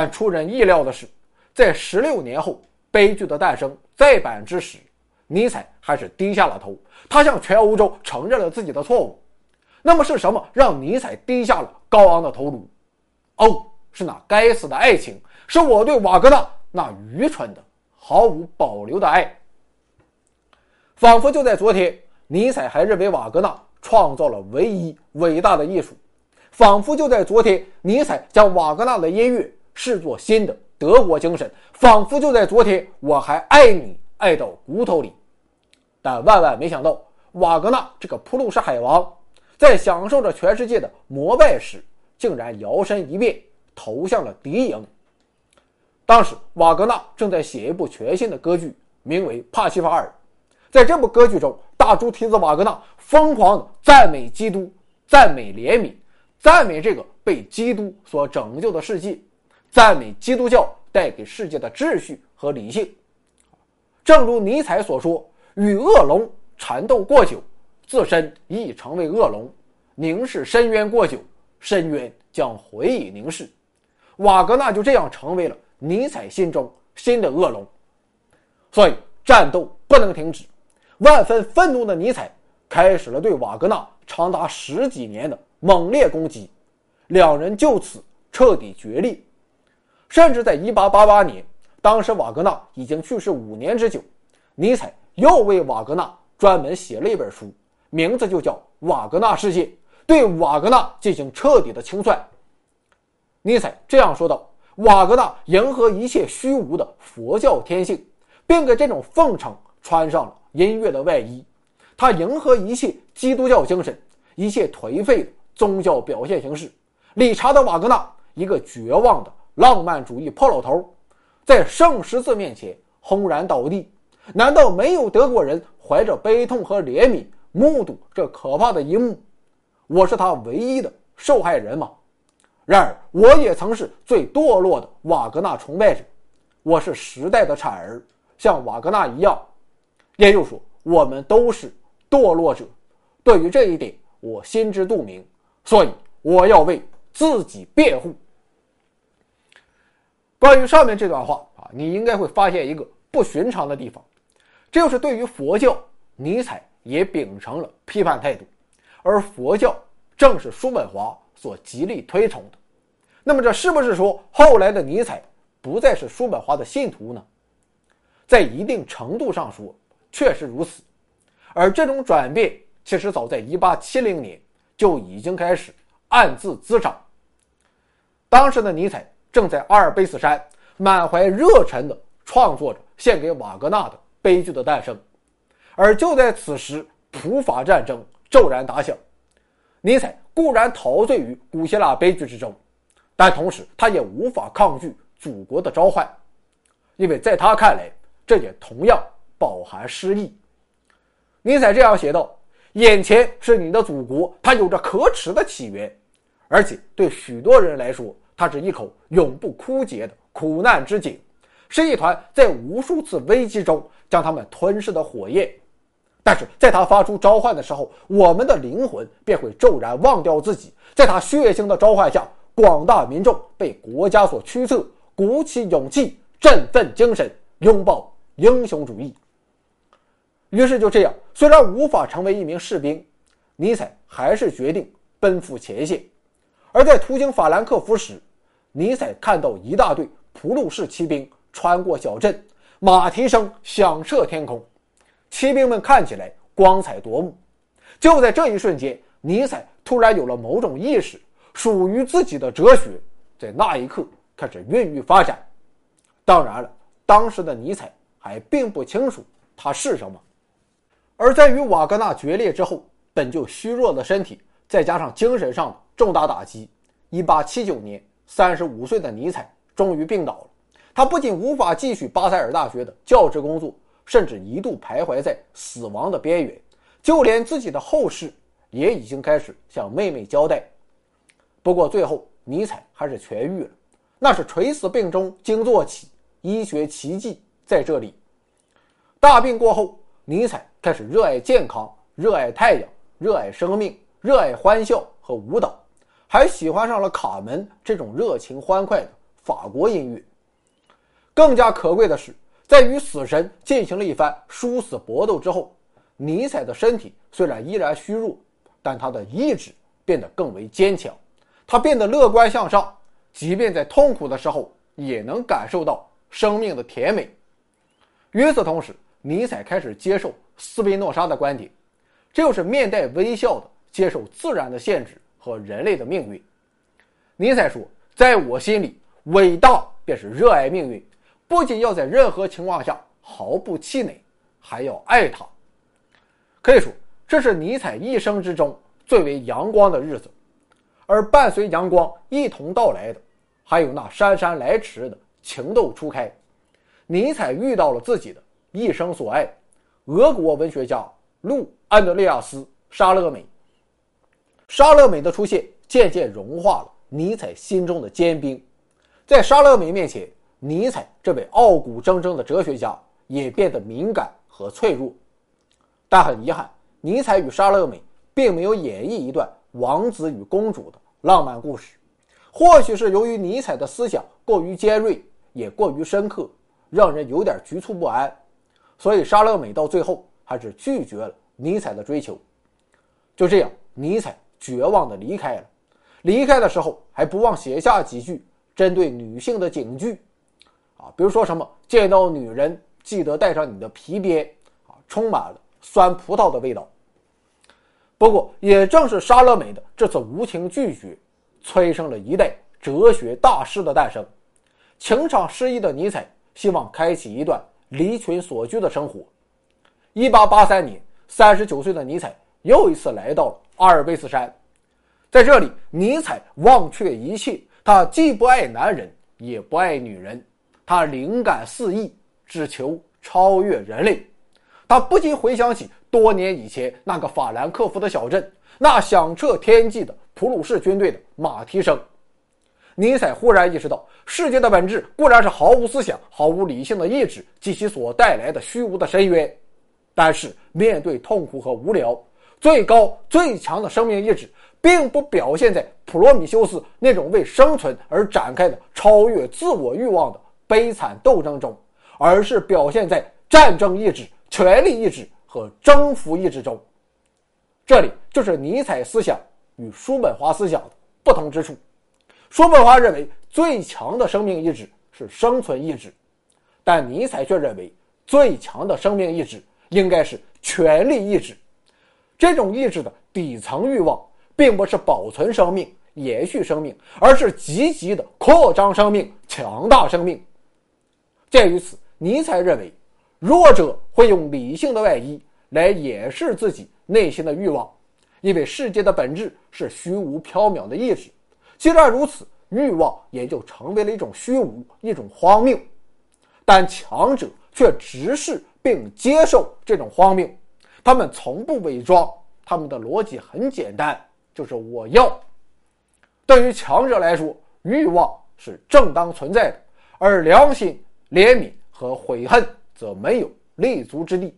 但出人意料的是，在十六年后，《悲剧的诞生》再版之时，尼采还是低下了头，他向全欧洲承认了自己的错误。那么是什么让尼采低下了高昂的头颅？哦，是那该死的爱情，是我对瓦格纳那愚蠢的、毫无保留的爱。仿佛就在昨天，尼采还认为瓦格纳创造了唯一伟大的艺术；仿佛就在昨天，尼采将瓦格纳的音乐视作新的德国精神；仿佛就在昨天，我还爱你爱到骨头里。但万万没想到，瓦格纳这个普鲁士海王，在享受着全世界的膜拜时，竟然摇身一变，投向了敌营。当时，瓦格纳正在写一部全新的歌剧，名为《帕西法尔》。在这部歌剧中，大猪蹄子瓦格纳疯狂地赞美基督，赞美怜悯，赞美这个被基督所拯救的世界，赞美基督教带给世界的秩序和理性。正如尼采所说：“与恶龙缠斗过久，自身亦成为恶龙；凝视深渊过久，深渊将回以凝视。”瓦格纳就这样成为了尼采心中新的恶龙。所以，战斗不能停止。万分愤怒的尼采开始了对瓦格纳长达十几年的猛烈攻击，两人就此彻底决裂。甚至在1888年，当时瓦格纳已经去世五年之久，尼采又为瓦格纳专门写了一本书，名字就叫《瓦格纳世界》，对瓦格纳进行彻底的清算。尼采这样说道：“瓦格纳迎合一切虚无的佛教天性，并给这种奉承穿上了。”音乐的外衣，他迎合一切基督教精神，一切颓废的宗教表现形式。理查德·瓦格纳，一个绝望的浪漫主义破老头，在圣十字面前轰然倒地。难道没有德国人怀着悲痛和怜悯目睹这可怕的一幕？我是他唯一的受害人吗？然而，我也曾是最堕落的瓦格纳崇拜者。我是时代的产儿，像瓦格纳一样。也就是说，我们都是堕落者。对于这一点，我心知肚明，所以我要为自己辩护。关于上面这段话啊，你应该会发现一个不寻常的地方，这就是对于佛教，尼采也秉承了批判态度，而佛教正是叔本华所极力推崇的。那么，这是不是说后来的尼采不再是叔本华的信徒呢？在一定程度上说。确实如此，而这种转变其实早在1870年就已经开始暗自滋长。当时的尼采正在阿尔卑斯山满怀热忱地创作着献给瓦格纳的《悲剧的诞生》，而就在此时，普法战争骤然打响。尼采固然陶醉于古希腊悲剧之中，但同时他也无法抗拒祖国的召唤，因为在他看来，这也同样。饱含诗意。尼采这样写道：“眼前是你的祖国，它有着可耻的起源，而且对许多人来说，它是一口永不枯竭的苦难之井，是一团在无数次危机中将他们吞噬的火焰。但是，在他发出召唤的时候，我们的灵魂便会骤然忘掉自己。在他血腥的召唤下，广大民众被国家所驱策，鼓起勇气，振奋精神，拥抱英雄主义。”于是就这样，虽然无法成为一名士兵，尼采还是决定奔赴前线。而在途经法兰克福时，尼采看到一大队普鲁士骑兵穿过小镇，马蹄声响彻天空，骑兵们看起来光彩夺目。就在这一瞬间，尼采突然有了某种意识，属于自己的哲学在那一刻开始孕育发展。当然了，当时的尼采还并不清楚它是什么。而在与瓦格纳决裂之后，本就虚弱的身体，再加上精神上的重大打击，1879年，35岁的尼采终于病倒了。他不仅无法继续巴塞尔大学的教职工作，甚至一度徘徊在死亡的边缘。就连自己的后事也已经开始向妹妹交代。不过最后，尼采还是痊愈了。那是垂死病中惊坐起，医学奇迹在这里。大病过后。尼采开始热爱健康，热爱太阳，热爱生命，热爱欢笑和舞蹈，还喜欢上了卡门这种热情欢快的法国音乐。更加可贵的是，在与死神进行了一番殊死搏斗之后，尼采的身体虽然依然虚弱，但他的意志变得更为坚强，他变得乐观向上，即便在痛苦的时候，也能感受到生命的甜美。与此同时，尼采开始接受斯宾诺莎的观点，这就是面带微笑的接受自然的限制和人类的命运。尼采说：“在我心里，伟大便是热爱命运。”不仅要在任何情况下毫不气馁，还要爱它。可以说，这是尼采一生之中最为阳光的日子。而伴随阳光一同到来的，还有那姗姗来迟的情窦初开。尼采遇到了自己的一生所爱——俄国文学家路安德烈亚斯·沙勒美。沙乐美的出现渐渐融化了尼采心中的坚冰，在沙乐美面前。尼采这位傲骨铮铮的哲学家也变得敏感和脆弱，但很遗憾，尼采与莎乐美并没有演绎一段王子与公主的浪漫故事。或许是由于尼采的思想过于尖锐，也过于深刻，让人有点局促不安，所以莎乐美到最后还是拒绝了尼采的追求。就这样，尼采绝望地离开了。离开的时候还不忘写下几句针对女性的警句。啊，比如说什么见到女人记得带上你的皮鞭，啊，充满了酸葡萄的味道。不过，也正是沙乐美的这次无情拒绝，催生了一代哲学大师的诞生。情场失意的尼采希望开启一段离群索居的生活。一八八三年，三十九岁的尼采又一次来到了阿尔卑斯山，在这里，尼采忘却一切，他既不爱男人，也不爱女人。他灵感四溢，只求超越人类。他不禁回想起多年以前那个法兰克福的小镇，那响彻天际的普鲁士军队的马蹄声。尼采忽然意识到，世界的本质固然是毫无思想、毫无理性的意志及其所带来的虚无的深渊，但是面对痛苦和无聊，最高最强的生命意志，并不表现在普罗米修斯那种为生存而展开的超越自我欲望的。悲惨斗争中，而是表现在战争意志、权力意志和征服意志中。这里就是尼采思想与叔本华思想的不同之处。叔本华认为最强的生命意志是生存意志，但尼采却认为最强的生命意志应该是权力意志。这种意志的底层欲望，并不是保存生命、延续生命，而是积极的扩张生命、强大生命。鉴于此，尼采认为，弱者会用理性的外衣来掩饰自己内心的欲望，因为世界的本质是虚无缥缈的意识。既然如此，欲望也就成为了一种虚无，一种荒谬。但强者却直视并接受这种荒谬，他们从不伪装，他们的逻辑很简单，就是我要。对于强者来说，欲望是正当存在的，而良心。怜悯和悔恨则没有立足之地。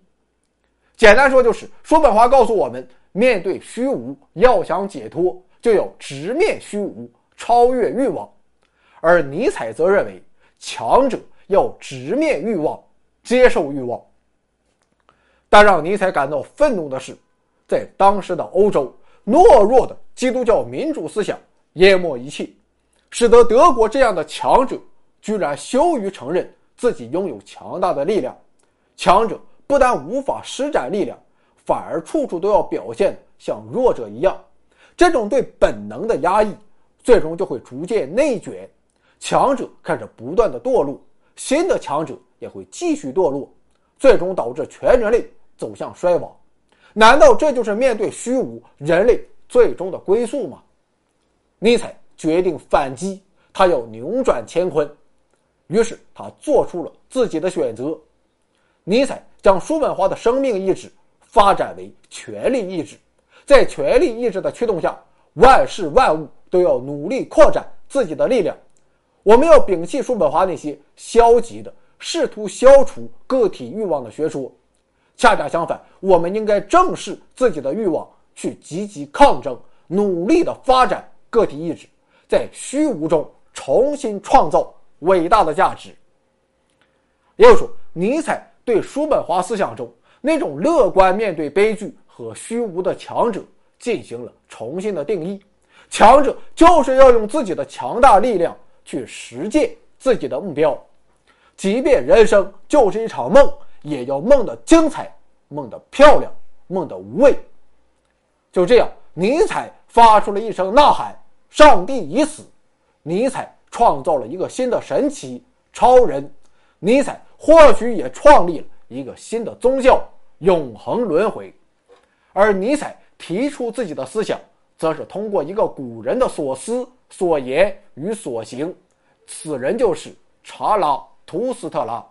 简单说，就是叔本华告诉我们：面对虚无，要想解脱，就要直面虚无，超越欲望；而尼采则认为，强者要直面欲望，接受欲望。但让尼采感到愤怒的是，在当时的欧洲，懦弱的基督教民主思想淹没一切，使得德国这样的强者居然羞于承认。自己拥有强大的力量，强者不但无法施展力量，反而处处都要表现像弱者一样。这种对本能的压抑，最终就会逐渐内卷，强者开始不断的堕落，新的强者也会继续堕落，最终导致全人类走向衰亡。难道这就是面对虚无人类最终的归宿吗？尼采决定反击，他要扭转乾坤。于是他做出了自己的选择。尼采将叔本华的生命意志发展为权力意志，在权力意志的驱动下，万事万物都要努力扩展自己的力量。我们要摒弃叔本华那些消极的、试图消除个体欲望的学说，恰恰相反，我们应该正视自己的欲望，去积极抗争，努力的发展个体意志，在虚无中重新创造。伟大的价值。也就是说，尼采对叔本华思想中那种乐观面对悲剧和虚无的强者进行了重新的定义。强者就是要用自己的强大力量去实践自己的目标，即便人生就是一场梦，也要梦的精彩，梦的漂亮，梦的无畏。就这样，尼采发出了一声呐喊：“上帝已死！”尼采创造了一个新的神奇超人，尼采或许也创立了一个新的宗教——永恒轮回。而尼采提出自己的思想。则是通过一个古人的所思所言与所行，此人就是查拉图斯特拉。